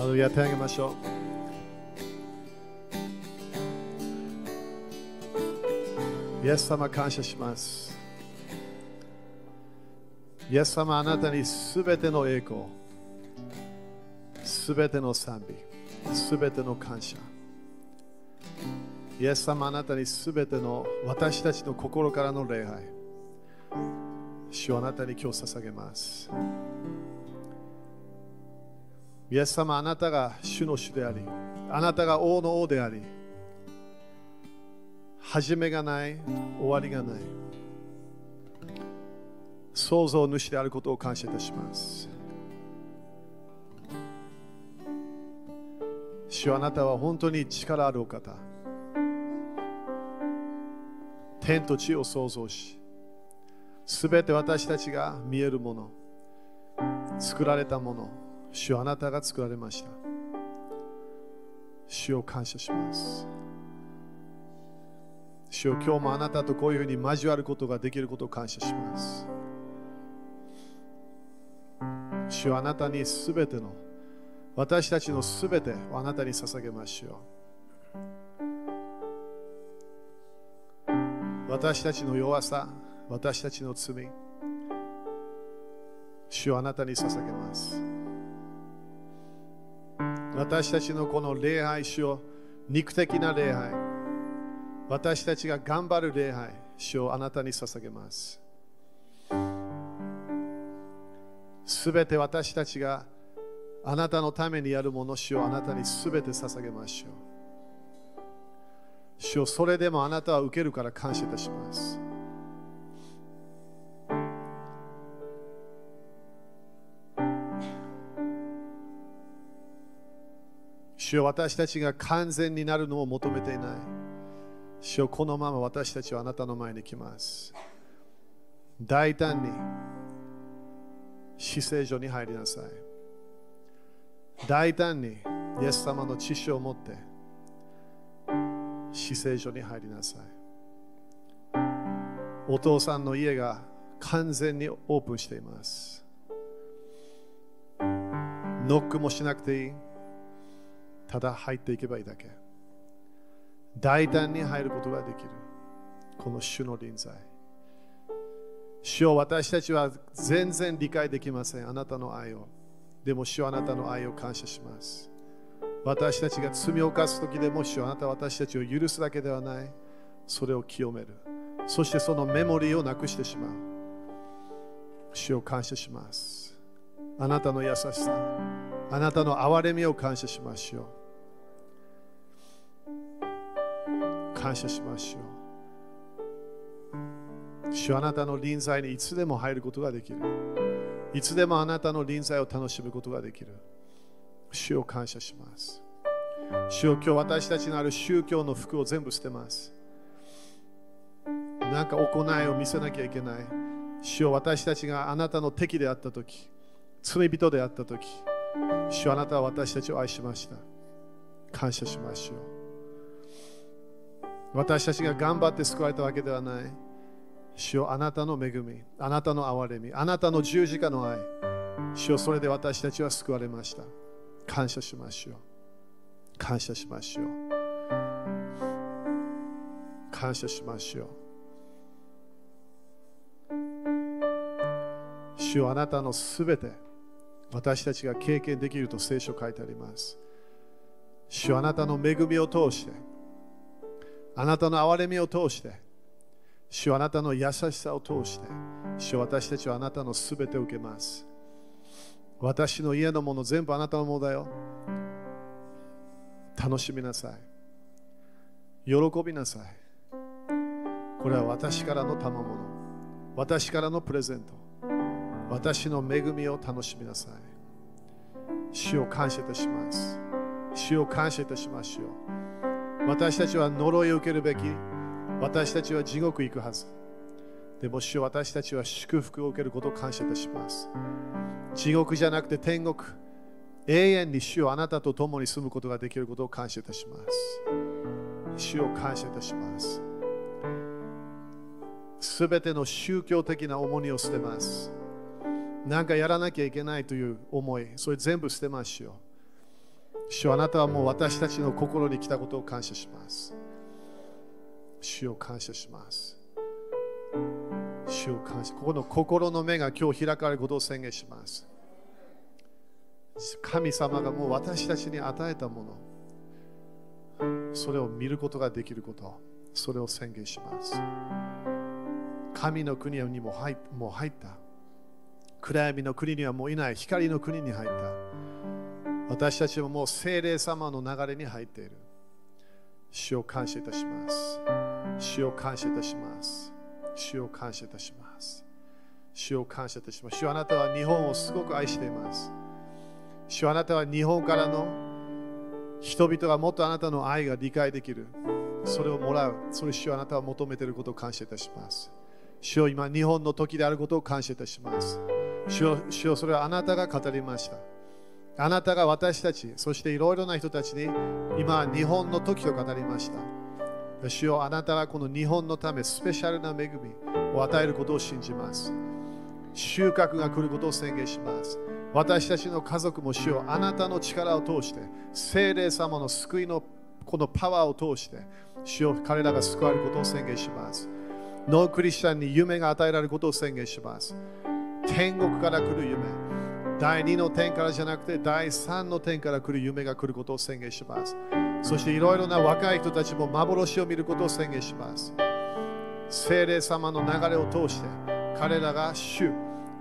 あのやってあげましょう。イエス様感謝します。イエス様あなたにすべての栄光、すべての賛美、すべての感謝。イエス様あなたにすべての私たちの心からの礼拝。主をあなたに今日捧げます。イエス様あなたが主の主であり、あなたが王の王であり、始めがない、終わりがない。創造主であることを感謝いたします。主あなたは本当に力あるお方。天と地を創造し、すべて私たちが見えるもの、作られたもの、主あなたが作られました。主を感謝します。主を今日もあなたとこういうふうに交わることができることを感謝します。主はあなたにすべての私たちのすべてをあなたに捧げましょう。私たちの弱さ、私たちの罪、主をあなたに捧げます。私たちのこの礼拝、主を肉的な礼拝、私たちが頑張る礼拝、主をあなたに捧げます。すべて私たちがあなたのためにやるもの、主をあなたにすべて捧げましょう。主をそれでもあなたは受けるから感謝いたします。主よ私たちが完全になるのを求めていない。主よこのまま私たちはあなたの前に来ます。大胆に死聖所に入りなさい。大胆にイエス様の知識を持って死聖所に入りなさい。お父さんの家が完全にオープンしています。ノックもしなくていい。ただ入っていけばいいだけ。大胆に入ることができる。この主の臨在。主を私たちは全然理解できません。あなたの愛を。でも主はあなたの愛を感謝します。私たちが罪を犯す時でも主はあなたは私たちを許すだけではない。それを清める。そしてそのメモリーをなくしてしまう。主を感謝します。あなたの優しさ、あなたの憐れみを感謝しましょう。感謝しましょう。主あなたの臨在にいつでも入ることができる。いつでもあなたの臨在を楽しむことができる。主を感謝します。主を今日私たちのある宗教の服を全部捨てます。なんか行いを見せなきゃいけない。主を私たちがあなたの敵であったとき、罪人であったとき、主はあなたは私たちを愛しました。感謝しましょう。私たちが頑張って救われたわけではない。主よあなたの恵み、あなたの憐れみ、あなたの十字架の愛。主よそれで私たちは救われました。感謝しましょう。感謝しましょう。感謝しましょう。主よあなたのすべて私たちが経験できると聖書書いてあります。主よあなたの恵みを通して、あなたの憐れみを通して、主よあなたの優しさを通して、主よ私たちはあなたのすべてを受けます。私の家のもの全部あなたのものだよ。楽しみなさい。喜びなさい。これは私からの賜物。私からのプレゼント。私の恵みを楽しみなさい。主を感謝いたします。主を感謝いたしましょう。私たちは呪いを受けるべき。私たちは地獄行くはず。でも主よ私たちは祝福を受けることを感謝いたします。地獄じゃなくて天国。永遠に主をあなたと共に住むことができることを感謝いたします。主を感謝いたします。すべての宗教的な重荷を捨てます。なんかやらなきゃいけないという思い、それ全部捨てましょう。主よあなたはもう私たちの心に来たことを感謝します。主を感謝します。主を感謝。ここの心の目が今日開かれることを宣言します。神様がもう私たちに与えたもの、それを見ることができること、それを宣言します。神の国にも入もう入った。暗闇の国にはもういない。光の国に入った。私たちももう精霊様の流れに入っている。主を感謝いたします。主を感謝いたします。主を感謝いたします。主を感謝いたします。主あなたは日本をすごく愛しています。主あなたは日本からの人々がもっとあなたの愛が理解できる。それをもらう。それ主あなたは求めていることを感謝いたします。主よ今日本の時であることを感謝いたします。主よ主よそれはあなたが語りました。あなたが私たち、そしていろいろな人たちに今日本の時と語りました。主よあなたがこの日本のためスペシャルな恵みを与えることを信じます。収穫が来ることを宣言します。私たちの家族も主よあなたの力を通して、聖霊様の救いのこのパワーを通して、主よ彼らが救われることを宣言します。ノークリスチャンに夢が与えられることを宣言します。天国から来る夢、第2の天からじゃなくて第3の天から来る夢が来ることを宣言します。そしていろいろな若い人たちも幻を見ることを宣言します。聖霊様の流れを通して彼らが主、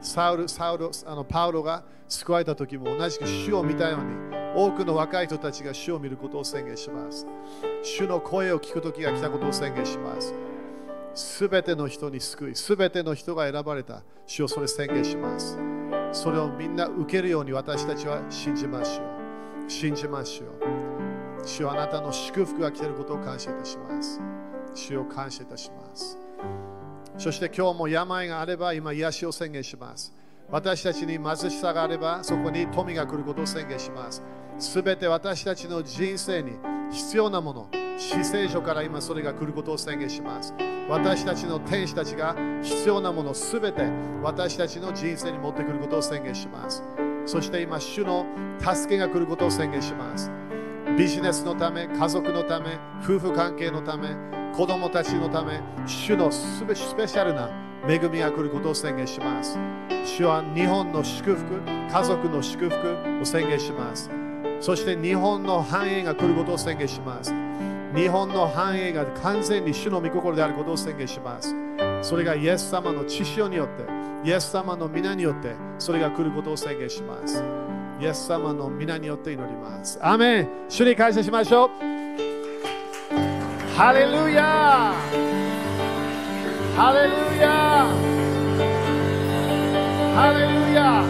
サウル、サウルあのパウロが救われた時も同じく主を見たように多くの若い人たちが主を見ることを宣言します。主の声を聞く時が来たことを宣言します。すべての人に救い、すべての人が選ばれた主をそれ宣言します。それをみんな受けるように私たちは信じましょう。信じましょう。主はあなたの祝福が来ていることを感謝いたします。主を感謝いたします。そして今日も病があれば今癒しを宣言します。私たちに貧しさがあればそこに富が来ることを宣言します。すべて私たちの人生に必要なもの、死聖書から今それが来ることを宣言します。私たちの天使たちが必要なものすべて私たちの人生に持ってくることを宣言します。そして今、主の助けが来ることを宣言します。ビジネスのため、家族のため、夫婦関係のため、子供たちのため、主のスペスペシャルな恵みが来ることを宣言します。主は日本の祝福、家族の祝福を宣言します。そして日本の繁栄が来ることを宣言します。日本の繁栄が完全に主の御心であることを宣言します。それがイエス様の血潮によって、イエス様の皆によって、それが来ることを宣言します。イエス様の皆によって祈ります。アメン主に感謝しましょう。ハレルヤハレルヤハレルヤ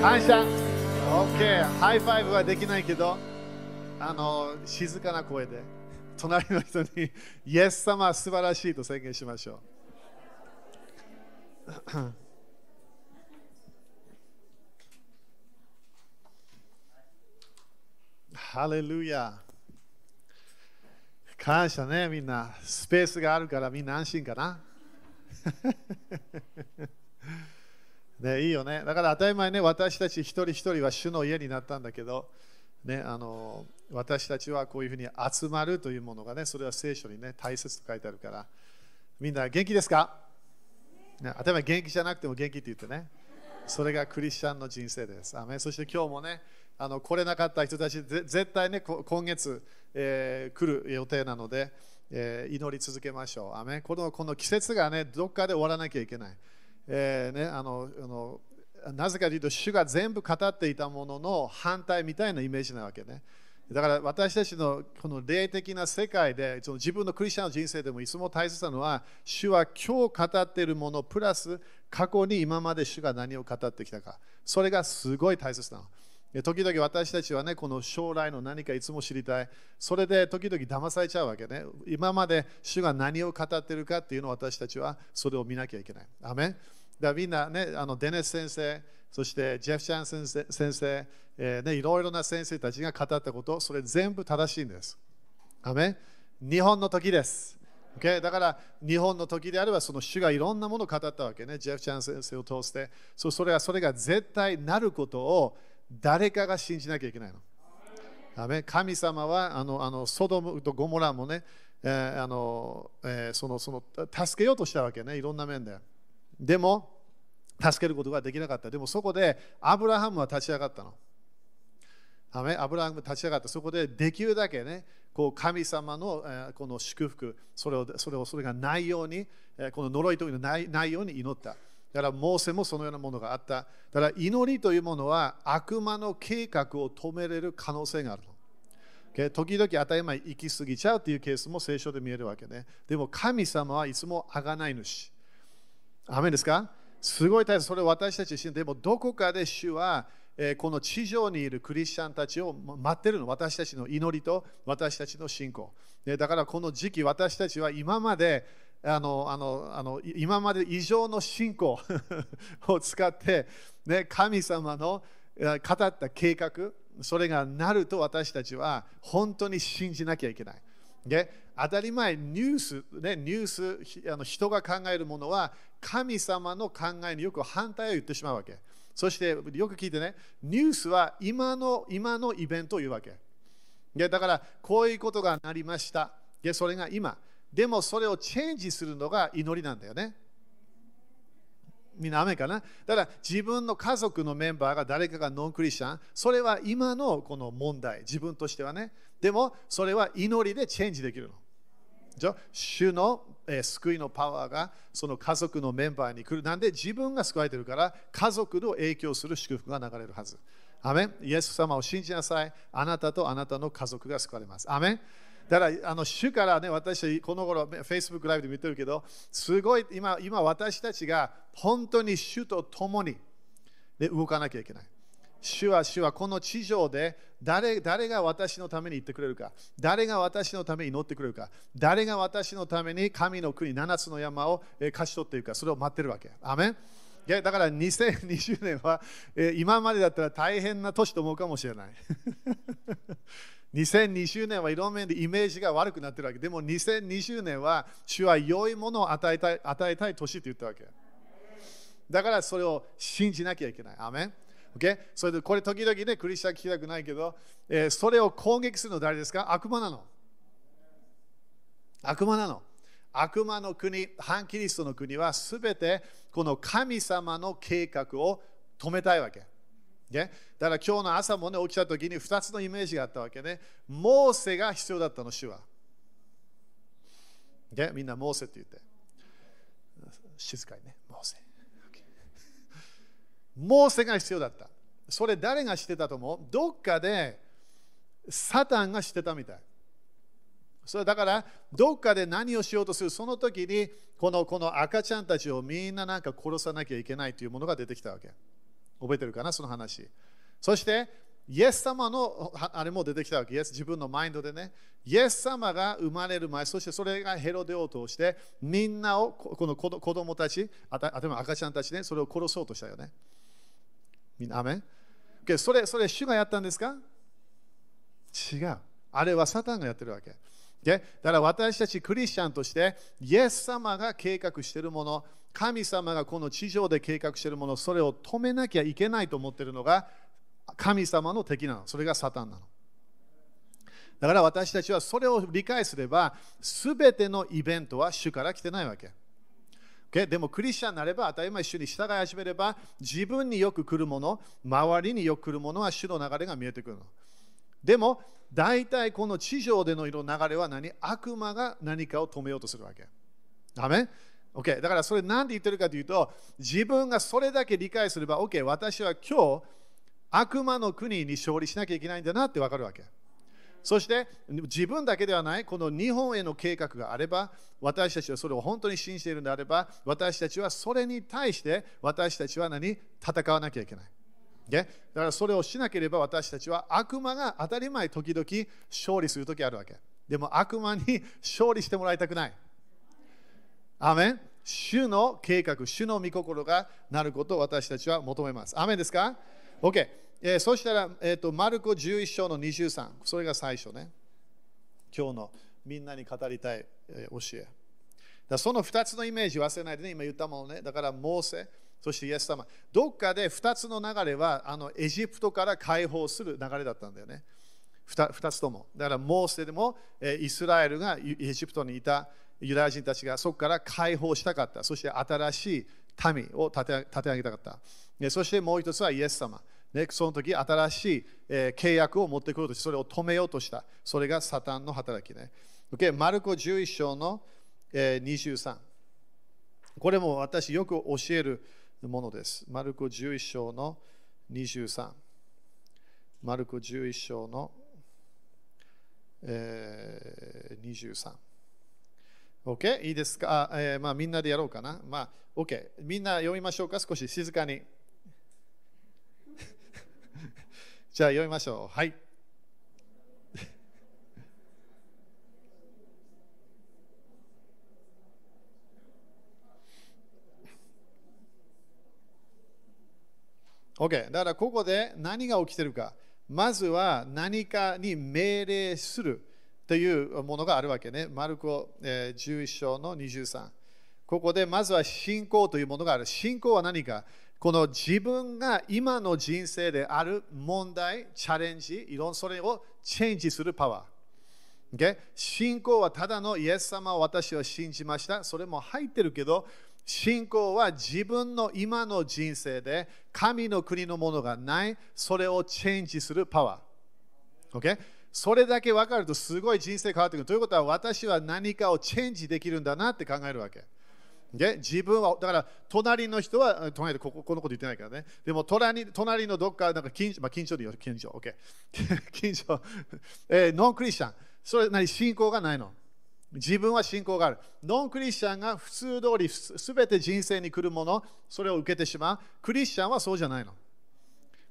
感謝。OK ハイファイブはできないけどあの静かな声で隣の人に イエス様素晴らしいと宣言しましょう。ハレルヤ感謝ねみんな。スペースがあるからみんな安心かな。ね、いいよね。だから当たり前ね、私たち一人一人は主の家になったんだけど、ね、あの私たちはこういうふうに集まるというものがね、それは聖書にね、大切と書いてあるから、みんな元気ですか、ね、当たり前元気じゃなくても元気って言ってね、それがクリスチャンの人生です。アメそして今日もね、あの来れなかった人たち、絶対ね、今月、えー、来る予定なので、えー、祈り続けましょう。アメこのこの季節がね、どっかで終わらなきゃいけない。えーね、あのあのなぜかというと、主が全部語っていたものの反対みたいなイメージなわけね。だから私たちのこの霊的な世界で、その自分のクリスチャンの人生でもいつも大切なのは、主は今日語っているもの、プラス過去に今まで主が何を語ってきたか。それがすごい大切なの。時々私たちはね、この将来の何かいつも知りたい。それで時々騙されちゃうわけね。今まで主が何を語ってるかっていうのを私たちはそれを見なきゃいけない。アメだみんなね、あのデネス先生、そしてジェフ・チャン先生、先生えーね、いろいろな先生たちが語ったこと、それ全部正しいんです。アメ日本の時です。Okay? だから日本の時であればその主がいろんなものを語ったわけね。ジェフ・チャン先生を通して。そそれはそれが絶対なることを誰かが信じなきゃいけないの。神様はあのあのソドムとゴモラもね、えーあのえー、そのその助けようとしたわけね、いろんな面で。でも、助けることができなかった。でもそこでアブラハムは立ち上がったの。アブラハム立ち上がって、そこでできるだけね、こう神様の、えこの祝福それを、それをそれがないように、この呪いというのないないように祈った。だからモーセもそのようなものがあった。だから祈りというものは悪魔の計画を止めれる可能性があるの。時々当たり前行き過ぎちゃうというケースも聖書で見えるわけね。でも神様はいつもあがない主。アメですか？すごい大切。それ私たち自身でもどこかで主はこの地上にいるクリスチャンたちを待ってるの私たちの祈りと私たちの信仰だからこの時期私たちは今まであのあのあの今まで以上の信仰 を使って、ね、神様の語った計画それがなると私たちは本当に信じなきゃいけない。で当たり前ニュース、ね、ニュースあの人が考えるものは神様の考えによく反対を言ってしまうわけ。そしてよく聞いてね、ニュースは今の今のイベントを言うわけ。でだからこういうことがなりました。でそれが今。でもそれをチェンジするのが祈りなんだよね。みんな雨かな？だから自分の家族のメンバーが誰かがノンクリスチャン、それは今のこの問題、自分としてはね。でもそれは祈りでチェンジできるの。じゃ主の、えー、救いのパワーがその家族のメンバーに来る。なんで自分が救われてるから家族の影響する祝福が流れるはず。アメンイエス様を信じなさい。あなたとあなたの家族が救われます。アメンだからあの主からね、私この頃 Facebook ライブで見てるけど、すごい今今私たちが本当に主と共にで動かなきゃいけない。主は主はこの地上で誰誰が私のために言ってくれるか誰が私のために祈ってくれるか誰が私のために神の国7つの山を勝ち取っているかそれを待ってるわけ。アメンだから2020年は今までだったら大変な年と思うかもしれない。2020年はいろんな面でイメージが悪くなってるわけ。でも2020年は主は良いものを与えたい与えたい年って言ったわけ。だからそれを信じなきゃいけない。アメン Okay? それでこれ時々ね、クリスチャン聞きたくないけど、えー、それを攻撃するの誰ですか？悪魔なの。悪魔なの。悪魔の国、反キリストの国はすべてこの神様の計画を止めたいわけ。ねだから今日の朝もね、起きた時に2つのイメージがあったわけね。モーセが必要だったの、主は。ねみんなモーセって言って。静かにね、モーセ。モーセが必要だった。それ誰がしてたと思う？どっかでサタンがしてたみたい。それだから、どっかで何をしようとする、その時にこのこの赤ちゃんたちをみんななんか殺さなきゃいけないというものが出てきたわけ。覚えてるかな、その話。そして、イエス様のあれも出てきたわけ。イエス自分のマインドでね。イエス様が生まれる前、そしてそれがヘロデを通して、みんなを、この子供たち、あた赤ちゃんたちね、それを殺そうとしたよね。みんな、アメン？それ、それ、主がやったんですか？違う。あれはサタンがやってるわけ。でだから私たちクリスチャンとして、イエス様が計画しているもの、神様がこの地上で計画しているもの、それを止めなきゃいけないと思っているのが神様の敵なの。それがサタンなの。だから私たちはそれを理解すれば、すべてのイベントは主から来てないわけ。でもクリスチャンになれば当たり前一緒に従い始めれば自分によく来るもの周りによく来るものは主の流れが見えてくるのでも大体この地上での色流れは何？悪魔が何かを止めようとするわけ。ダメ ?OK だからそれ何で言ってるかというと自分がそれだけ理解すれば OK 私は今日悪魔の国に勝利しなきゃいけないんだなって分かるわけ。そして自分だけではないこの日本への計画があれば私たちはそれを本当に信じているのであれば私たちはそれに対して私たちは何？戦わなきゃいけない。だからそれをしなければ私たちは悪魔が当たり前時々勝利するときあるわけ。でも悪魔に勝利してもらいたくない。アメン主の計画、主の御心がなることを私たちは求めます。アメンですか ?OK。えー、そしたら、えーと、マルコ11章の23、それが最初ね。今日のみんなに語りたい、え教え。だその2つのイメージ忘れないでね、今言ったものね。だから、モーセ、そしてイエス様。どっかで2つの流れはあのエジプトから解放する流れだったんだよね。2, 2つとも。だから、モーセでも、イスラエルがエジプトにいたユダヤ人たちがそこから解放したかった。そして新しい民を立て立て上げたかった。そしてもう一つはイエス様。ね、その時新しい、契約を持ってくるとしてそれを止めようとした。それがサタンの働きね。Okay、マルコ11章の、えー、23。これも私よく教えるものです。マルコ11章の23。マルコ11章の、えー、23。OK? いいですか、えー、まあ、みんなでやろうかな。まあ、OK。みんな読みましょうか？少し静かに。じゃあ読みましょう。はい。OK。だからここで何が起きてるか。まずは何かに命令する。というものがあるわけね。マルコ、11章の23。ここでまずは信仰というものがある。信仰は何かこの自分が今の人生である問題、チャレンジ、いろんなそれをチェンジするパワー。Okay? 信仰はただのイエス様を私は信じました。それも入ってるけど、信仰は自分の今の人生で神の国のものがない、それをチェンジするパワー。Okay? それだけ分かるとすごい人生変わってくる。ということは私は何かをチェンジできるんだなって考えるわけ。で自分は、だから隣の人は、隣でこここのこと言ってないからね。でも隣隣のどっか、なんか近所、まあ、近所で言う近所、OK？近所、え、ノンクリスチャン。それ何？信仰がないの。自分は信仰がある。ノンクリスチャンが普通通りすべて人生に来るもの、それを受けてしまう。クリスチャンはそうじゃないの。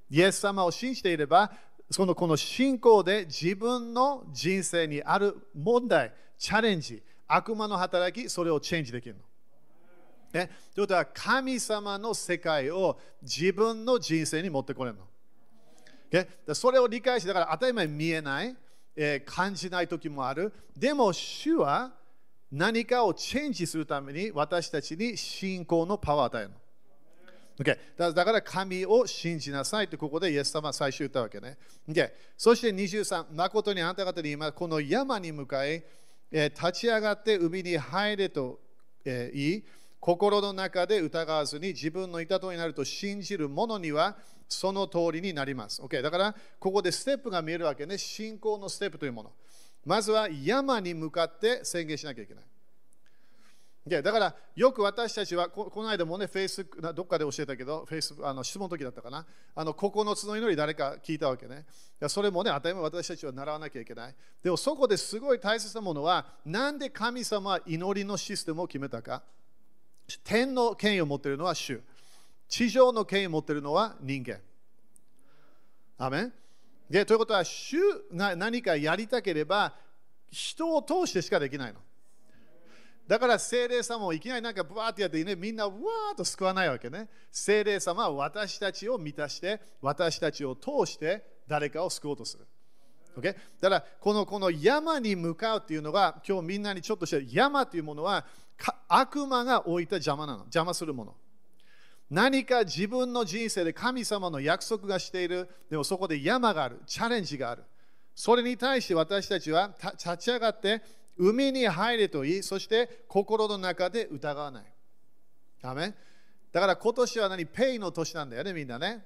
イエス様を信じていれば、そのこの信仰で自分の人生にある問題、チャレンジ、悪魔の働き、それをチェンジできるの。ね、ということは神様の世界を自分の人生に持ってこれるの。o それを理解して、だから当たり前見えない、感じない時もある。でも主は何かをチェンジするために私たちに信仰のパワーを与えるの。Okay、だから神を信じなさいとここでイエス様は最初言ったわけね。Okay、そして23、誠にあなた方に今この山に向かい、立ち上がって海に入れと、えー、言い、心の中で疑わずに自分のいたとになると信じる者にはその通りになります。Okay、だからここでステップが見えるわけね。信仰のステップというもの。まずは山に向かって宣言しなきゃいけない。だからよく私たちはこの間もね、フェイスどっかで教えたけど、フェイスあの質問の時だったかな、あの9つの祈り誰か聞いたわけね。それもね、当たり前私たちは習わなきゃいけない。でもそこですごい大切なものは、なんで神様は祈りのシステムを決めたか。天の権威を持っているのは主。地上の権威を持っているのは人間。アメンでということは、主が何かやりたければ、人を通してしかできないの。だから精霊様をいきなりなんかブワーってやってね、みんなわーっと救わないわけね。精霊様は私たちを満たして、私たちを通して誰かを救おうとする。Okay? だからこのこの山に向かうっていうのが今日みんなにちょっとして山というものは悪魔が置いた邪魔なの。邪魔するもの。何か自分の人生で神様の約束がしている。でもそこで山がある。チャレンジがある。それに対して私たちは立ち上がって海に入れと言い、そして心の中で疑わない。ダメ？だから今年は何？ペイの年なんだよね、みんなね。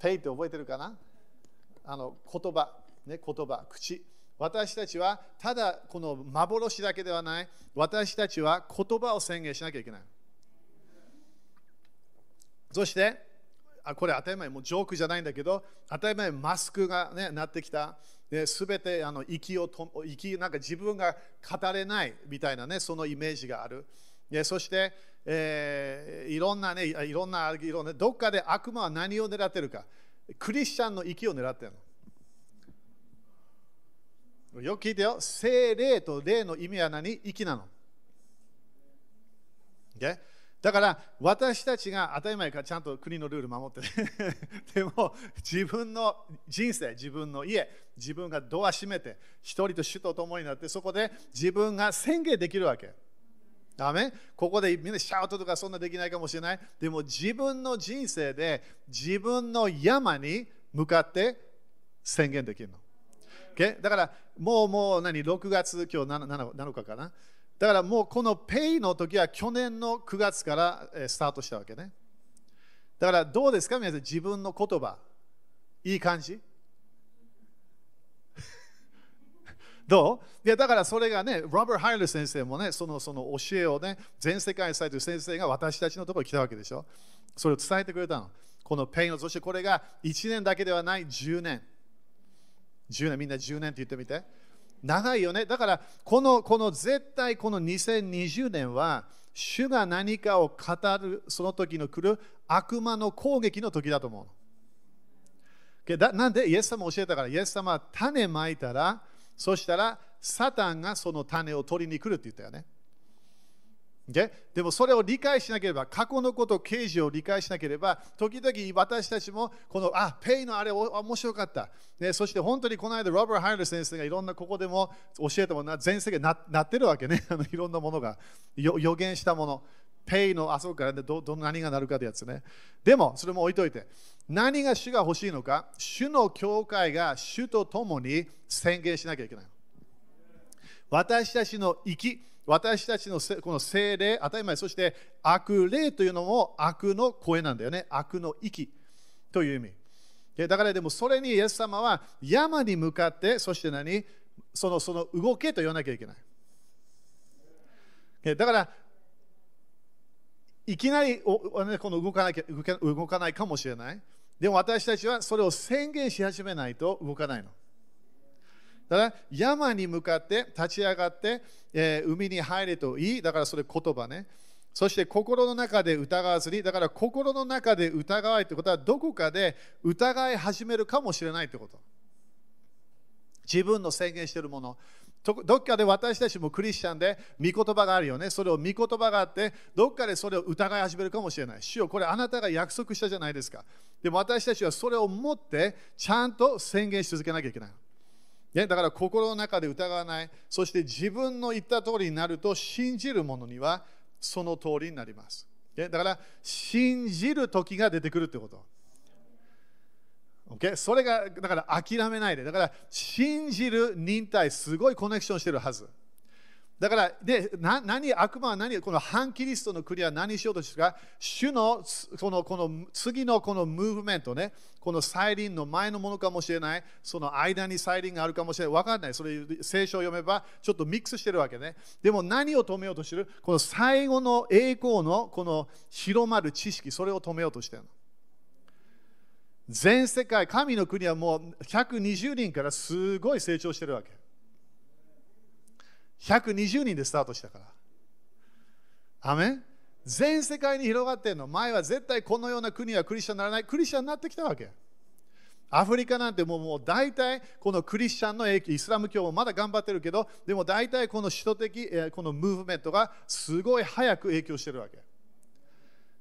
ペイって覚えてるかな？あの言葉、ね、言葉、口。私たちはただこの幻だけではない、私たちは言葉を宣言しなきゃいけない。そして、あこれ当たり前、もうジョークじゃないんだけど、当たり前、マスクが、ね、なってきた。すべてあの息をと息なんか自分が語れないみたいなねそのイメージがあるで。そして、えー、いろんなねいろんないろんなどっかで悪魔は何を狙ってるかクリスチャンの息を狙ってるの。よく聞いてよ精霊と霊の意味は何？息なの。Okay? だから私たちが当たり前からちゃんと国のルール守ってね でも自分の人生、自分の家、自分がドア閉めて一人と主と共になってそこで自分が宣言できるわけ。ダメここでみんなシャウトとかそんなできないかもしれない。でも自分の人生で自分の山に向かって宣言できるの。Okay? だからもうもう何？6月今日 7, 7日かな？だからもうこのペイの時は去年の9月からスタートしたわけね。だからどうですか？皆さん自分の言葉。いい感じ？どう？いやだからそれがね、ロバート・ハイル先生もね、そのその教えをね、全世界に伝えてる先生が私たちのところに来たわけでしょ。それを伝えてくれたの。このペイの、そしてこれが1年だけではない10年。10年、みんな10年って言ってみて。長いよね。だからこの、この絶対この2020年は、主が何かを語るその時の来る悪魔の攻撃の時だと思う。だなんで？イエス様教えたから、イエス様は種まいたら、そしたらサタンがその種を取りに来るって言ったよね。Okay? でもそれを理解しなければ、過去のこと、刑事を理解しなければ、時々私たちも、この、あ、ペイのあれ面白かった。ね、そして本当にこの間、ロバー・ハイル先生がいろんなここでも教えたもの、全世界ななってるわけね。あのいろんなものが予言したもの。ペイのあそこから、ね、どど何がなるかってやつね。でも、それも置いといて、何が主が欲しいのか、主の教会が主と共に宣言しなきゃいけない。私たちの生き、私たちのこの精霊、当たり前、そして悪霊というのも悪の声なんだよね。悪の息という意味。だからでもそれにイエス様は山に向かって、そして何？そのその動けと言わなきゃいけない。だからいきなりこの動かなきゃ動かないかもしれない。でも私たちはそれを宣言し始めないと動かないの。だ山に向かって立ち上がって、えー、海に入れといい。だからそれ言葉ね。そして心の中で疑わずに、だから心の中で疑わいということはどこかで疑い始めるかもしれないということ。自分の宣言しているもの。どっかで私たちもクリスチャンで御言葉があるよね。それを御言葉があって、どっかでそれを疑い始めるかもしれない。主よこれあなたが約束したじゃないですか。でも私たちはそれを持ってちゃんと宣言し続けなきゃいけない。ね、だから心の中で疑わない、そして自分の言った通りになると信じる者にはその通りになります。ね、だから信じる時が出てくるってこと。Okay? それがだから諦めないで。だから信じる忍耐、すごいコネクションしてるはず。だから、で、な何、悪魔は何、この反キリストの国は何しようとしてるか、主のこのこの次のこのムーブメントね、この再臨の前のものかもしれない、その間に再臨があるかもしれない、分かんない、それ聖書を読めばちょっとミックスしてるわけね。でも何を止めようとしてる？この最後の栄光のこの広まる知識、それを止めようとしてるの。全世界、神の国はもう120人からすごい成長してるわけ。120人でスタートしたから。アメン全世界に広がってるの。前は絶対このような国はクリスチャンにならない。クリスチャンになってきたわけ。アフリカなんてもうもう大体このクリスチャンの影響、イスラム教もまだ頑張ってるけど、でも大体この首都的、このムーブメントがすごい早く影響してるわけ。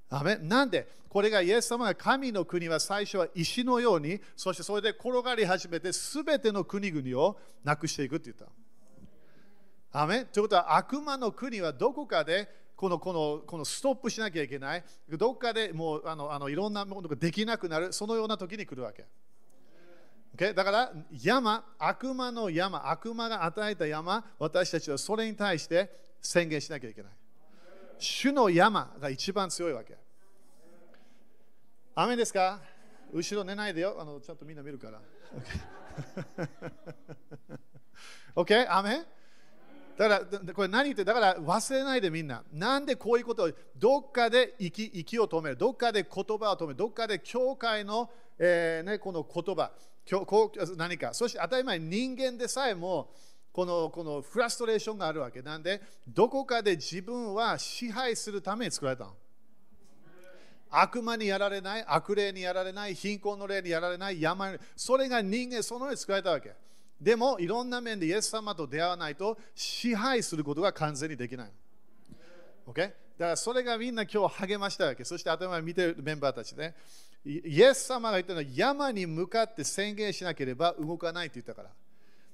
アメなんでこれがイエス様が神の国は最初は石のように、そしてそれで転がり始めて、すべての国々をなくしていくって言った。アメということは悪魔の国はどこかでこのこのこのストップしなきゃいけない。どこかでもうあのあのいろんなものができなくなる、そのような時に来るわけ。Okay? だから山、悪魔の山、悪魔が与えた山、私たちはそれに対して宣言しなきゃいけない。主の山が一番強いわけ。雨ですか？後ろ寝ないでよ。あのちゃんとみんな見るから。OK? 雨だから、これ何言ってだから忘れないでみんな。なんでこういうことを、どっかで息息を止める、どっかで言葉を止める、どっかで教会の、えーね、この言葉、何か。そして当たり前、人間でさえも、このこのフラストレーションがあるわけなんで、どこかで自分は支配するために作られたの。悪魔にやられない、悪霊にやられない、貧困の霊にやられない、山に、それが人間そのように作られたわけ。でも、いろんな面でイエス様と出会わないと支配することが完全にできない。OK? だからそれがみんな今日励ましたわけ。そして頭を見てるメンバーたちね。イエス様が言ったのは山に向かって宣言しなければ動かないって言ったから。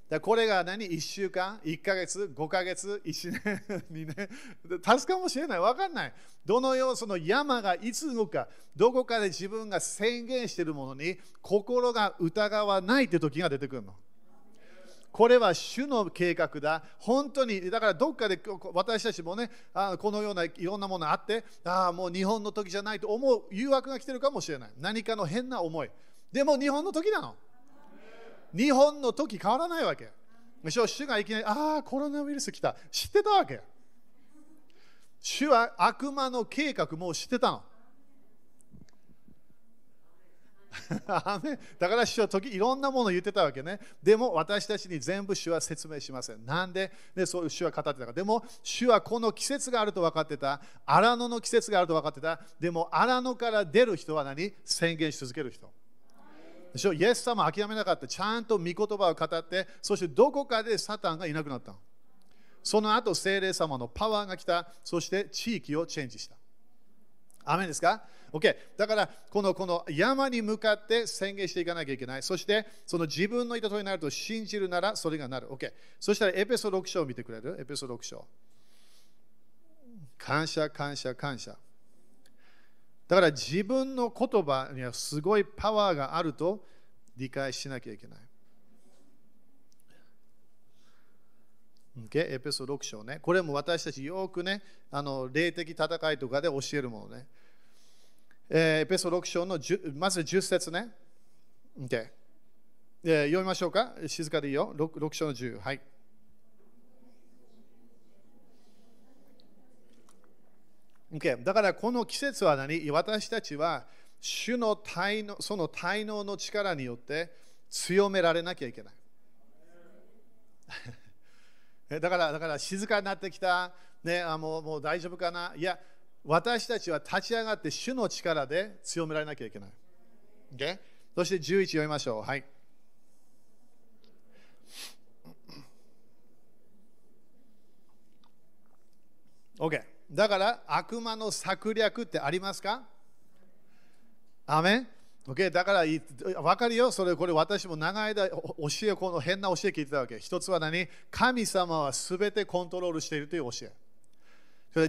だこれが何 ?1 週間 ?1 ヶ月 ?5 ヶ月 ?1 年？にね。助かもしれない。わかんない。どのようその山がいつ動くか、どこかで自分が宣言しているものに心が疑わないという時が出てくるの。これは主の計画だ。本当に、だからどっかで私たちもね、あこのようないろんなものあって、ああ、もう日本の時じゃないと思う誘惑が来てるかもしれない。何かの変な思い。でも日本の時なの。日本の時変わらないわけ。むしろ主がいきなり、ああ、コロナウイルス来た。知ってたわけ。主は悪魔の計画も知ってたの。だから主は時いろんなものを言ってたわけね。でも私たちに全部主は説明しません。なんで？でそう主は語ってたか。でも主はこの季節があると分かってた。荒野の季節があると分かってた。でも荒野から出る人は何？宣言し続ける人。でしょ？イエス様諦めなかった。ちゃんと御言葉を語って、そしてどこかでサタンがいなくなったの。その後、聖霊様のパワーが来た。そして地域をチェンジした。アメンですか？?OK。だから、このこの山に向かって宣言していかなきゃいけない。そして、その自分の言った通りになると信じるならそれがなる。OK。そしたら、エペソ6章を見てくれる？エペソ6章。感謝、感謝、感謝。だから自分の言葉にはすごいパワーがあると理解しなきゃいけない。Okay? エペソ6章ね。これも私たちよくね、あの霊的戦いとかで教えるものね。えー、エペソ6章のまず10節ね。でえー、読みましょうか。静かでいいよ。6, 6章の10。はい。Okay、だからこの季節は何？私たちは主の体のその体能の力によって強められなきゃいけない。だからだから静かになってきた、ね、あもうもう大丈夫かな？いや、私たちは立ち上がって主の力で強められなきゃいけない。Okay? そして11読みましょう。はい。OK。だから悪魔の策略ってありますか？アメン？Okay、だから分かるよ、それこれ私も長い間教え、この変な教え聞いてたわけ。一つは何？神様はすべてコントロールしているという教え。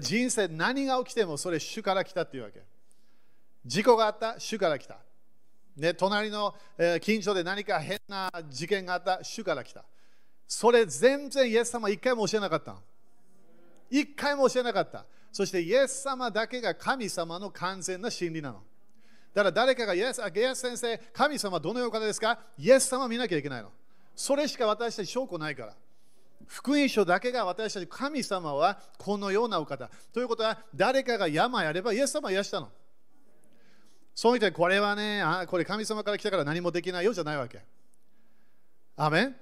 人生何が起きてもそれ主から来たっていうわけ。事故があった主から来た。ね、隣の、近所で何か変な事件があった主から来た。それ全然イエス様一回も教えなかった。一回も教えなかった。そしてイエス様だけが神様の完全な真理なの。だから誰かがイエス、イエス先生、神様どのような方ですか？イエス様見なきゃいけないの。それしか私たち証拠ないから。福音書だけが私たち神様はこのようなお方。ということは誰かが病やればイエス様は癒したの。そういったこれはねあ、これ神様から来たから何もできないよじゃないわけ。アメン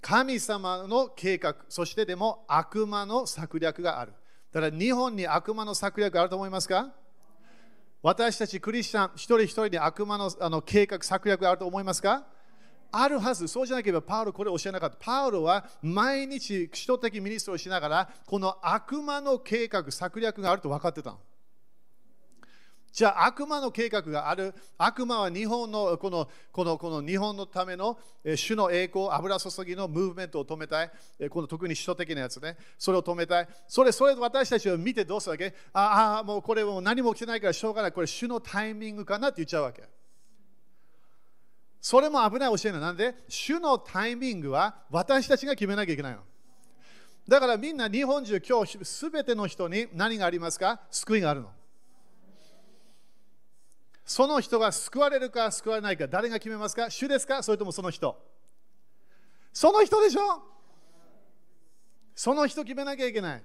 神様の計画、そしてでも悪魔の策略がある。だから日本に悪魔の策略あると思いますか？私たちクリスチャン一人一人に悪魔のあの計画、策略があると思いますか？あるはず、そうじゃなければパウロこれを教えなかった。パウロは毎日、首都的ミニストをしながら、この悪魔の計画、策略があると分かってたの。じゃあ悪魔の計画がある。悪魔は日本のこのこのこの日本のための主の栄光、油注ぎのムーブメントを止めたい。この特に首都的なやつね。それを止めたい。それ、それ私たちを見てどうするわけ？ああ、もうこれも何も起きてないからしょうがない。これ主のタイミングかなって言っちゃうわけ。それも危ない教えなの。なんで主のタイミングは私たちが決めなきゃいけないの。だからみんな日本中今日すべての人に何がありますか？救いがあるの。その人が救われるか救われないか誰が決めますか？主ですか？それともその人。その人でしょ？その人決めなきゃいけない。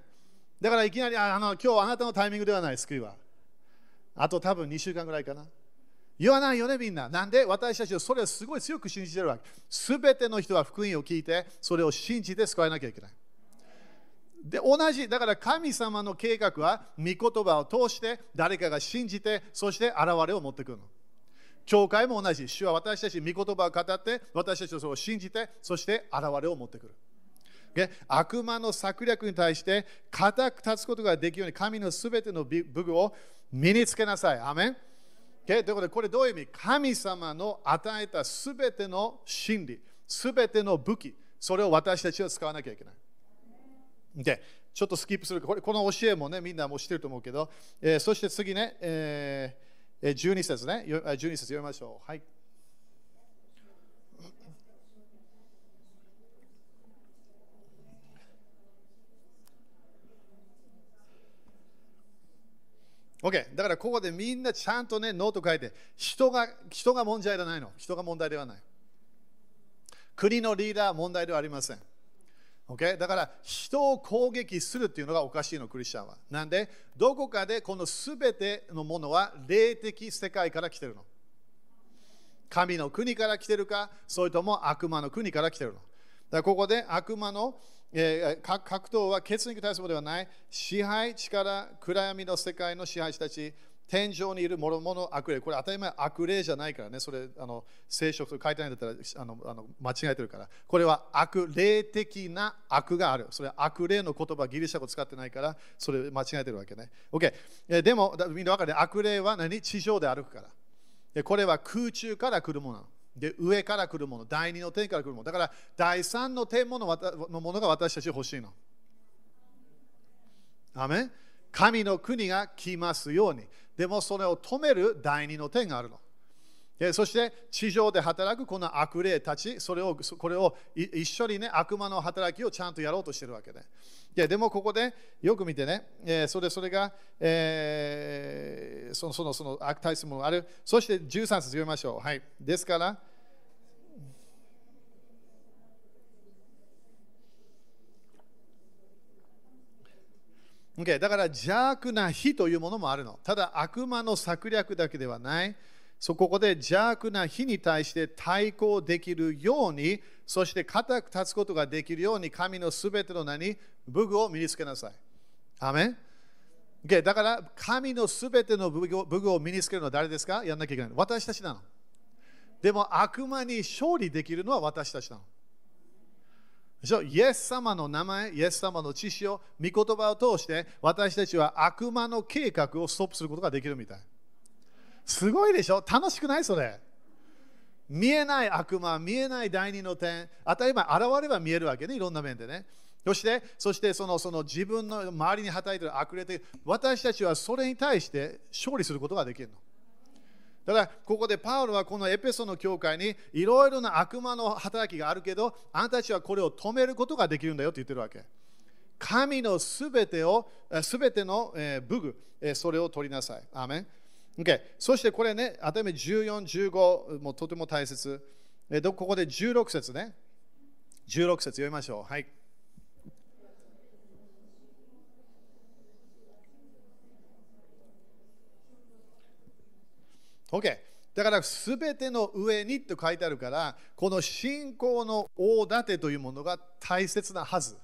だからいきなりあの今日あなたのタイミングではない救いは。あと多分2週間ぐらいかな。言わないよねみんな。なんで？私たちはそれをすごい強く信じてるわけ。すべての人は福音を聞いてそれを信じて救わなきゃいけない。で同じだから神様の計画は御言葉を通して誰かが信じてそして現れを持ってくるの。教会も同じ。主は私たち御言葉を語って私たちをそれを信じてそして現れを持ってくる。悪魔の策略に対して固く立つことができるように神のすべての武具を身につけなさい。アメン。ということで、これどういう意味神様の与えたすべての真理、すべての武器、それを私たちは使わなきゃいけない。で、ちょっとスキップするこれこの教えもね、みんなも知ってると思うけど、えー、そして次ね、えー、12節ね、12節読みましょう。はい。OK。だからここでみんなちゃんとね、ノート書いて、人が人が問題じゃないの。人が問題ではない。国のリーダーは問題ではありません。OK? だから人を攻撃するっていうのがおかしいの、クリスチャンは。なんで、どこかでこのすべてのものは霊的世界から来てるの。神の国から来てるか、それとも悪魔の国から来てるの。だからここで悪魔の、えー、格闘は血肉対するものではない。支配、力、暗闇の世界の支配者たち、天井にいる諸々悪霊、これ当たり前悪霊じゃないからね、それあの聖書と書いてないんだったらあのあの間違えてるから、これは悪霊的な悪がある。それ悪霊の言葉、ギリシャ語使ってないから、それ間違えてるわけね。OK。えでも、みんな分かる悪霊は何？地上で歩くから。これは空中から来るものなの。で、上から来るもの、第二の天から来るもの。だから、第三の天もののものが私たち欲しいの。アメ神の国が来ますように。でもそれを止める第二の天があるの。そして地上で働くこの悪霊たち、それをこれを一緒にね、悪魔の働きをちゃんとやろうとしてるわけで。いやでもここでよく見てね、えー、それそれが、えー、そのそのその悪対するもある。そして13節読みましょう。はい、ですから、Okay、だから邪悪な火というものもあるの。ただ悪魔の策略だけではない。そこで邪悪な火に対して対抗できるように、そして固く立つことができるように、神のすべての何武具を身につけなさい。アメン okay、だから神のすべての武具を身につけるのは誰ですか？やんなきゃいけない。私たちなの。でも悪魔に勝利できるのは私たちなの。イエス様の名前、イエス様の知識を、御言葉を通して、私たちは悪魔の計画をストップすることができるみたい。すごいでしょ？楽しくない？それ。見えない悪魔、見えない第二の点、当たり前、現れば見えるわけね、いろんな面でね。そして、そしてそのその自分の周りに働いている悪霊で、私たちはそれに対して勝利することができるの。だからここでパウロはこのエペソの教会にいろいろな悪魔の働きがあるけどあなたたちはこれを止めることができるんだよって言ってるわけ神のすべてをすべての武具それを取りなさいアーメン Okay、そしてこれね、あため14、15もとても大切。えここで16節ね。16節読みましょう。はい。OK。だから、すべての上にと書いてあるから、この信仰の大盾というものが大切なはず。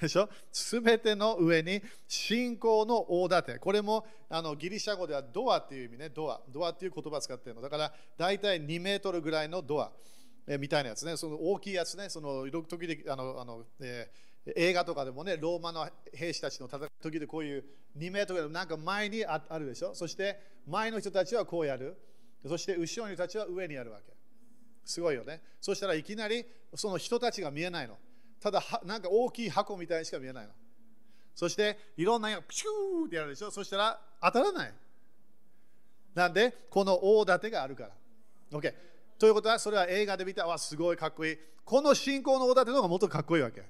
でしょ？すべての上に信仰の大盾。これもあのギリシャ語ではドアっていう意味ね。ドア。ドアっていう言葉使ってるの。だから大体2メートルぐらいのドア、えみたいなやつね。その大きいやつね。その時々あのあの、えー映画とかでもね、ローマの兵士たちの戦い時でこういう2メートルなんか前にあるでしょ？そして前の人たちはこうやる。そして後ろの人たちは上にやるわけ。すごいよね。そしたらいきなりその人たちが見えないの。ただなんか大きい箱みたいにしか見えないの。そしていろんなピューってやるでしょ。そしたら当たらない。なんで、この大盾があるから。OK。ということは、それは映画で見たわ、すごいかっこいい。この信仰の大盾の方がもっとかっこいいわけ。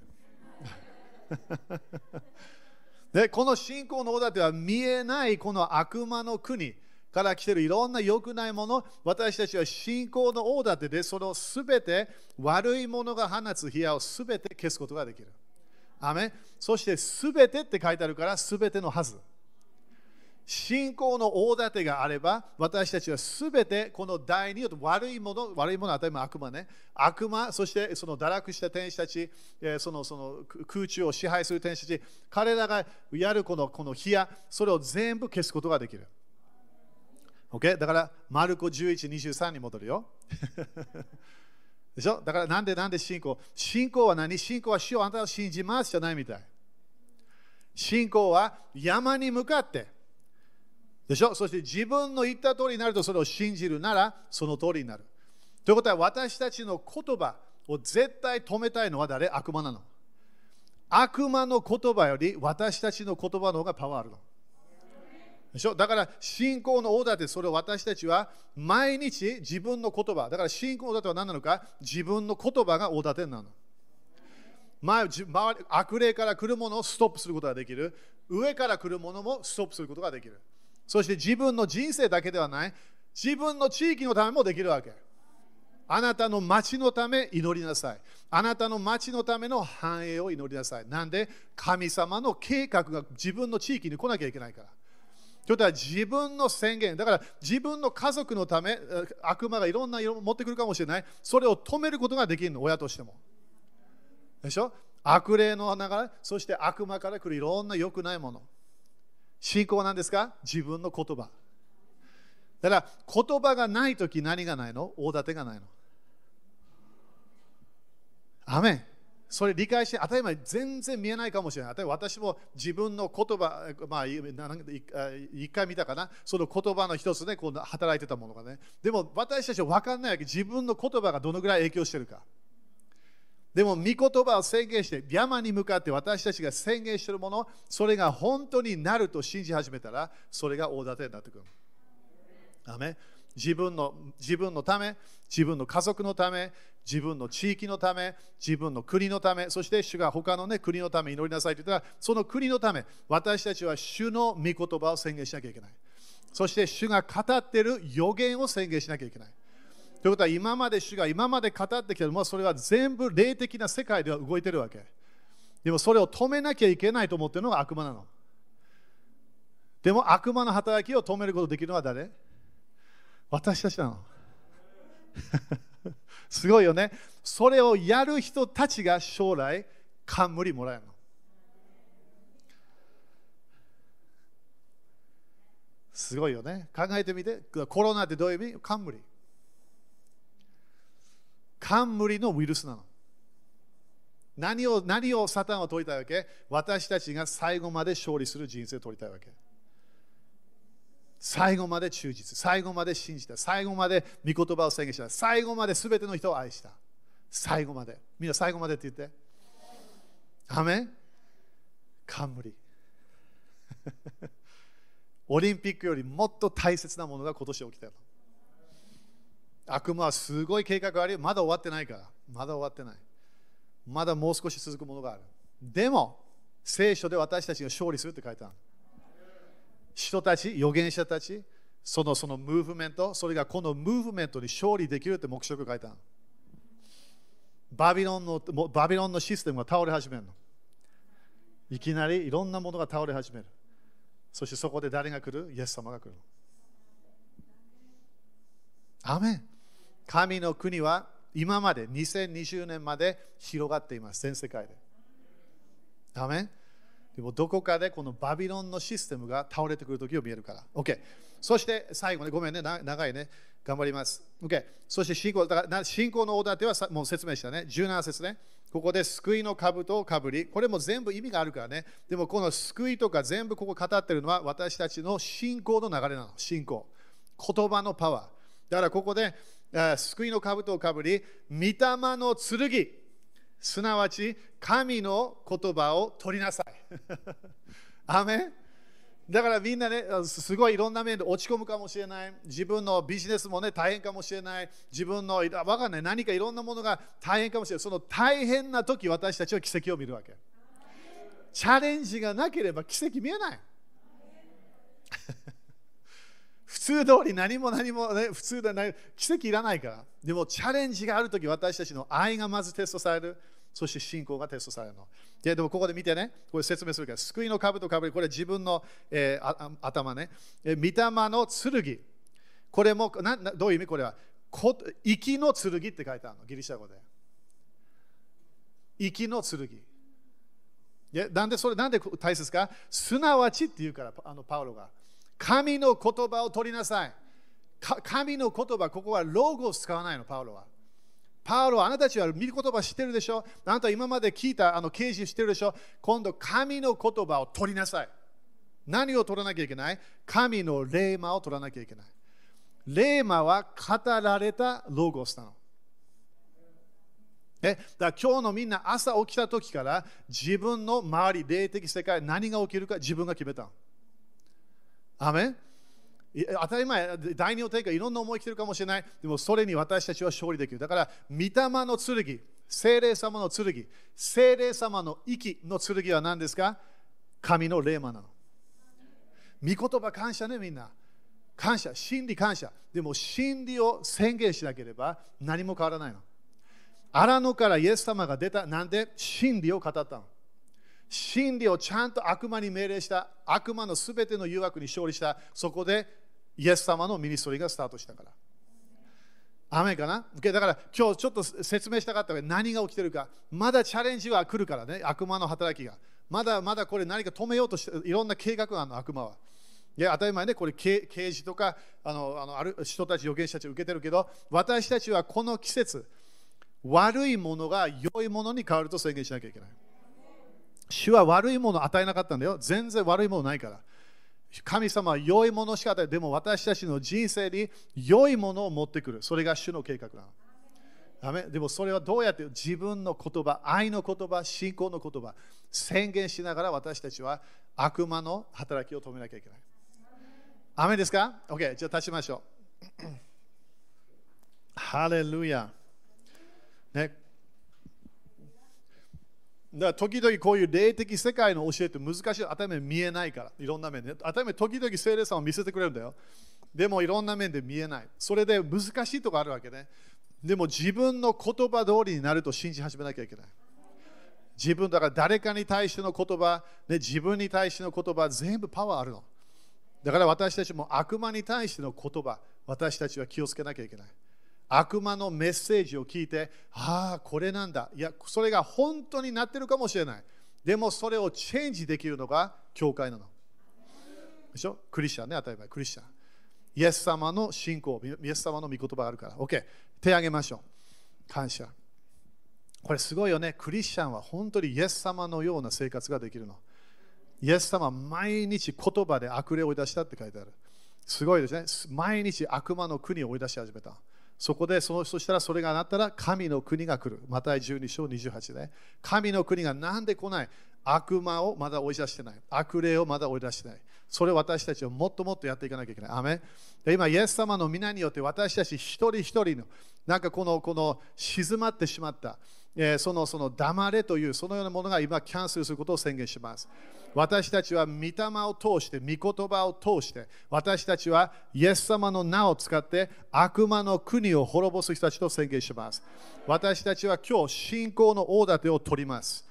でこの信仰の大盾は見えないこの悪魔の国から来ているいろんな良くないもの私たちは信仰の大盾でそのすべて悪いものが放つ火をすべて消すことができる。アメそしてすべてって書いてあるからすべてのはず。信仰の大盾があれば、私たちはすべてこの第二の悪いもの、悪いものは当たり前悪魔ね。悪魔、そしてその堕落した天使たち、そのその空中を支配する天使たち、彼らがやるこのこの火や、それを全部消すことができる。OK? だから、マルコ11、23に戻るよ。でしょ？だからなんでなんで信仰？信仰は何？信仰は主をあなたを信じますじゃないみたい。信仰は山に向かって。でしょ？そして自分の言った通りになるとそれを信じるならその通りになる。ということは私たちの言葉を絶対止めたいのは誰？悪魔なの。悪魔の言葉より私たちの言葉の方がパワーあるの。でしょ？だから信仰のオーダーってそれを私たちは毎日自分の言葉だから信仰だとは何なのか？自分の言葉がオーダー点なの。前周り悪霊から来るものをストップすることができる。上から来るものもストップすることができる。そして自分の人生だけではない。自分の地域のためもできるわけ。あなたの町のため祈りなさい。あなたの町のための繁栄を祈りなさい。なんで？神様の計画が自分の地域に来なきゃいけないから。ということは自分の宣言、だから自分の家族のため、悪魔がいろんな色を持ってくるかもしれない、それを止めることができるの、親としても。でしょ？悪霊の流れ、そして悪魔から来るいろんな良くないもの。信仰は何ですか？自分の言葉。だから言葉がないとき何がないの？大立てがないの。アメンそれ理解して、当たり前全然見えないかもしれない。私も自分の言葉、まあ、一回見たかな、その言葉の一つでこう働いてたものがね。でも私たちは分かんないわけ、自分の言葉がどのぐらい影響してるか。でも、御言葉を宣言して、山に向かって私たちが宣言してるもの、それが本当になると信じ始めたら、それが大盾になってくる。アメ自分の自分のため、自分の家族のため、自分の地域のため、自分の国のため、そして主が他の、ね、国のため祈りなさいと言ったら、その国のため、私たちは主の御言葉を宣言しなきゃいけない。そして主が語っている予言を宣言しなきゃいけない。ということは、今まで主が今まで語ってきたもそれは全部霊的な世界では動いてるわけ。でもそれを止めなきゃいけないと思ってるのが悪魔なの。でも悪魔の働きを止めることができるのは誰？私たちなの。すごいよね。それをやる人たちが将来、冠もらえるの。すごいよね。考えてみて。コロナってどういう意味？冠。冠のウイルスなの。何を何をサタンは取りたいわけ？私たちが最後まで勝利する人生を取りたいわけ。最後まで忠実、最後まで信じた、最後まで御言葉を宣言した、最後まで全ての人を愛した。最後まで。みんな最後までって言って。アメン冠。オリンピックよりもっと大切なものが今年起きたよ。悪魔はすごい計画あるよ。まだ終わってないから。まだ終わってない。まだもう少し続くものがある。でも、聖書で私たちが勝利するって書いてある。人たち、預言者たち、そのそのムーブメント、それがこのムーブメントに勝利できるって目標が書いたバビロンのバビロンのシステムが倒れ始めるの。いきなりいろんなものが倒れ始める。そしてそこで誰が来る？イエス様が来る。アメン神の国は今まで2020年まで広がっています、全世界で。アメンでもどこかでこのバビロンのシステムが倒れてくる時を見えるから。OK。そして最後ね、ごめんね、長いね。頑張ります。OK。そして信仰だから信仰の大盾はもう説明したね。17節ね。ここで救いの兜をかぶり、これも全部意味があるからね。でもこの救いとか全部ここ語ってるのは私たちの信仰の流れなの。信仰。言葉のパワー。だからここで救いの兜をかぶり、御霊の剣。すなわち神の言葉を取りなさい。アメだからみんなね、すごいいろんな面で落ち込むかもしれない。自分のビジネスもね、大変かもしれない。自分の、わかんない。何かいろんなものが大変かもしれない。その大変な時、私たちは奇跡を見るわけ。チャレンジがなければ奇跡見えない。普通通り何も何も、ね、普通でない奇跡いらないから。でもチャレンジがあるとき私たちの愛がまずテストされる。そして信仰がテストされるの。ででもここで見てね、これ説明するから、救いの兜かぶり、これ自分の、えー、頭ね、えー、御霊の剣。これもなどういう意味？これはこ息の剣って書いてあるの、ギリシャ語で。息の剣。なんでそれなんで大切か？すなわちって言うからあのパウロが。神の言葉を取りなさい。神の言葉、ここはロゴを使わないの、パウロは。パウロ、あなたたちは見る言葉知ってるでしょ？あなた今まで聞いたあの啓示してるでしょ？今度、神の言葉を取りなさい。何を取らなきゃいけない？神の霊魔を取らなきゃいけない。霊魔は語られたロゴスなの。えだから今日のみんな朝起きた時から自分の周り、霊的世界、何が起きるか自分が決めたの。アメ当たり前、第二の天下いろんな思い来てるかもしれない。でもそれに私たちは勝利できる。だから、御霊の剣、精霊様の剣、精霊様の息の剣は何ですか？神の霊魔なの。御言葉感謝ね、みんな。感謝、真理感謝。でも真理を宣言しなければ何も変わらないの。荒野からイエス様が出た。なんで？真理を語ったの。真理をちゃんと悪魔に命令した。悪魔のすべての誘惑に勝利した。そこでイエス様のミニストリーがスタートしたから。雨かな、o、だから今日ちょっと説明したかったが何が起きてるか。まだチャレンジは来るからね、悪魔の働きが。まだまだこれ何か止めようとして、いろんな計画があるの、悪魔は。いや当たり前ね、これ刑事とかあのあのある人たち、預言者たち受けてるけど、私たちはこの季節、悪いものが良いものに変わると宣言しなきゃいけない。主は悪いものを与えなかったんだよ。全然悪いものないから。神様は良いものしか与えでも私たちの人生に良いものを持ってくる。それが主の計画なの。でもそれはどうやって自分の言葉、愛の言葉、信仰の言葉、宣言しながら私たちは悪魔の働きを止めなきゃいけない。雨ですか ?OK、じゃあ立ちましょう。ハレルヤ。ね。だから時々こういう霊的世界の教えって難しい。当たり前見えないから。いろんな面で。当たり前時々聖霊さんを見せてくれるんだよ。でもいろんな面で見えない。それで難しいとこあるわけね。でも自分の言葉通りになると信じ始めなきゃいけない。自分だから誰かに対しての言葉、ね、自分に対しての言葉、全部パワーあるの。だから私たちも悪魔に対しての言葉、私たちは気をつけなきゃいけない。悪魔のメッセージを聞いて、ああ、これなんだ。いや、それが本当になってるかもしれない。でもそれをチェンジできるのが教会なの。でしょ？クリスチャンね、当たり前、クリスチャン。イエス様の信仰、イエス様の御言葉があるから。OK、手挙げましょう。感謝。これすごいよね。クリスチャンは本当にイエス様のような生活ができるの。イエス様は毎日言葉で悪霊を追い出したって書いてある。すごいですね。毎日悪魔の国を追い出し始めた。そこでそのそしたらそれがなったら神の国が来る。また12章28で。神の国がなんで来ない？悪魔をまだ追い出してない。悪霊をまだ追い出してない。それを私たちはもっともっとやっていかなきゃいけない。アメ今、イエス様の皆によって私たち一人一人のなんかこのこの静まってしまった、そのその黙れというそのようなものが今キャンセルすることを宣言します。私たちは御霊を通して、御言葉を通して、私たちはイエス様の名を使って悪魔の国を滅ぼす人たちと宣言します。私たちは今日、信仰の大盾を取ります。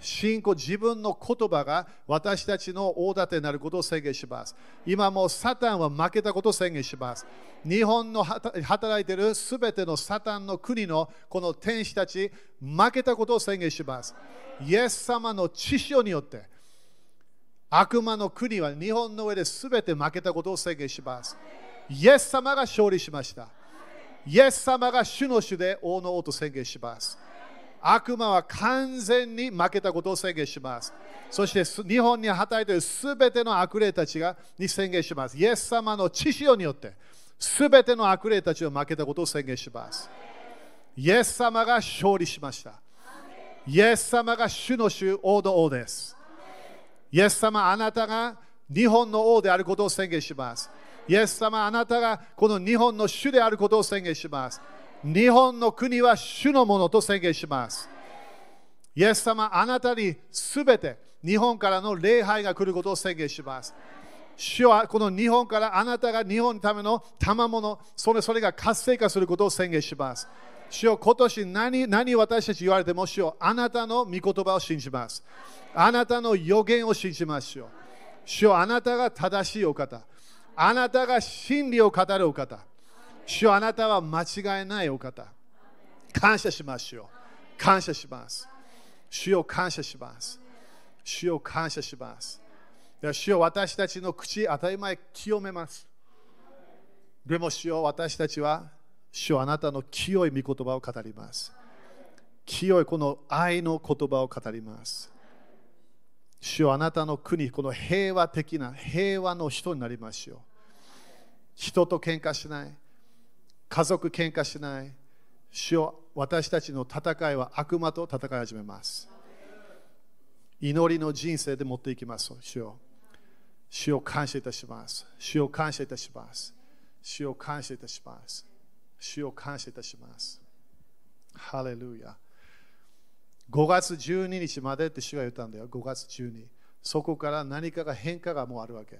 信仰、自分の言葉が私たちの大盾になることを宣言します。今もサタンは負けたことを宣言します。日本の働いているすべてのサタンの国のこの天使たち、負けたことを宣言します。イエス様の知識によって、悪魔の国は日本の上で全て負けたことを宣言します。イエス様が勝利しました。イエス様が主の主で王の王と宣言します。悪魔は完全に負けたことを宣言します。そして日本に働いている全ての悪霊たちがに宣言します。イエス様の知識によって全ての悪霊たちを負けたことを宣言します。イエス様が勝利しました。イエス様が主の主、王の王です。イエス様、あなたが日本の王であることを宣言します。イエス様、あなたがこの日本の主であることを宣言します。日本の国は主のものと宣言します。イエス様、あなたにすべて日本からの礼拝が来ることを宣言します。主はこの日本からあなたが日本のための賜物、それそれが活性化することを宣言します。主よ今年何何私たち言われても主よあなたの御言葉を信じます。あなたの予言を信じましょう。主よあなたが正しいお方。あなたが真理を語るお方。主よあなたは間違いないお方。感謝しましょう。感謝します。主よ感謝します。主よ感謝します。主よ私たちの口、当たり前清めます。でも主よ私たちは主はあなたの清い御言葉を語ります。清いこの愛の言葉を語ります。主はあなたの国、この平和的な平和の人になりましょう。人と喧嘩しない。家族喧嘩しない。主よ私たちの戦いは悪魔と戦い始めます。祈りの人生で持っていきます。主よ主を感謝いたします。主を感謝いたします。主を感謝いたします。主を感謝いたします。ハレルヤ。5月12日までって主が言ったんだよ。5月12。そこから何かが変化がもうあるわけ。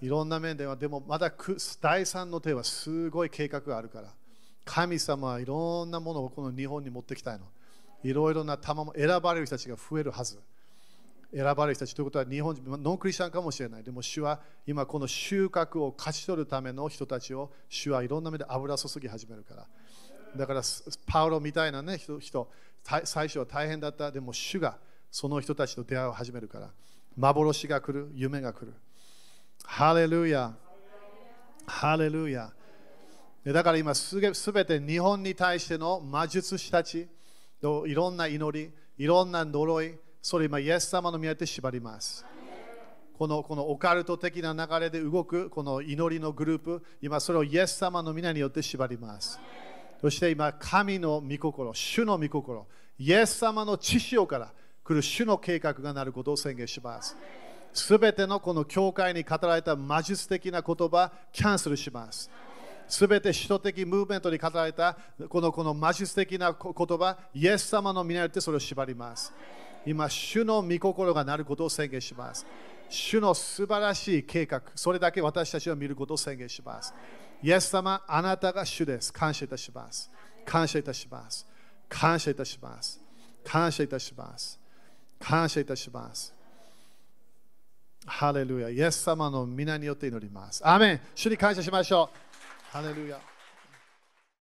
いろんな面では、でもまだ第3の手はすごい計画があるから。神様はいろんなものをこの日本に持ってきたいの。いろいろな賜も選ばれる人たちが増えるはず。選ばれる人たちということは日本人、ノンクリスチャンかもしれない。でも主は今この収穫を勝ち取るための人たちを主はいろんな目で油注ぎ始めるから。だからパウロみたいな、ね、人人最初は大変だった。でも主がその人たちと出会いを始めるから。幻が来る、夢が来る。ハレルヤ。ハレルヤ。だから今すべて日本に対しての魔術師たち、いろんな祈り、いろんな呪い、それ今、イエス様の宮で縛ります。このこのオカルト的な流れで動くこの祈りのグループ、今それをイエス様の皆によって縛ります。そして今、神の御心、主の御心、イエス様の知潮から来る主の計画がなることを宣言します。すべてのこの教会に語られた魔術的な言葉、キャンセルします。すべて首都的ムーブメントに語られたこのこの魔術的な言葉、イエス様の皆によってそれを縛ります。今、主の御心がなることを宣言します。主の素晴らしい計画、それだけ私たちは見ることを宣言します。イエス様、あなたが主です。感謝いたします。感謝いたします。感謝いたします。感謝いたします。感謝いたします。ハレルヤ。イエス様の皆によって祈ります。アメン主に感謝しましょう。ハレルヤ。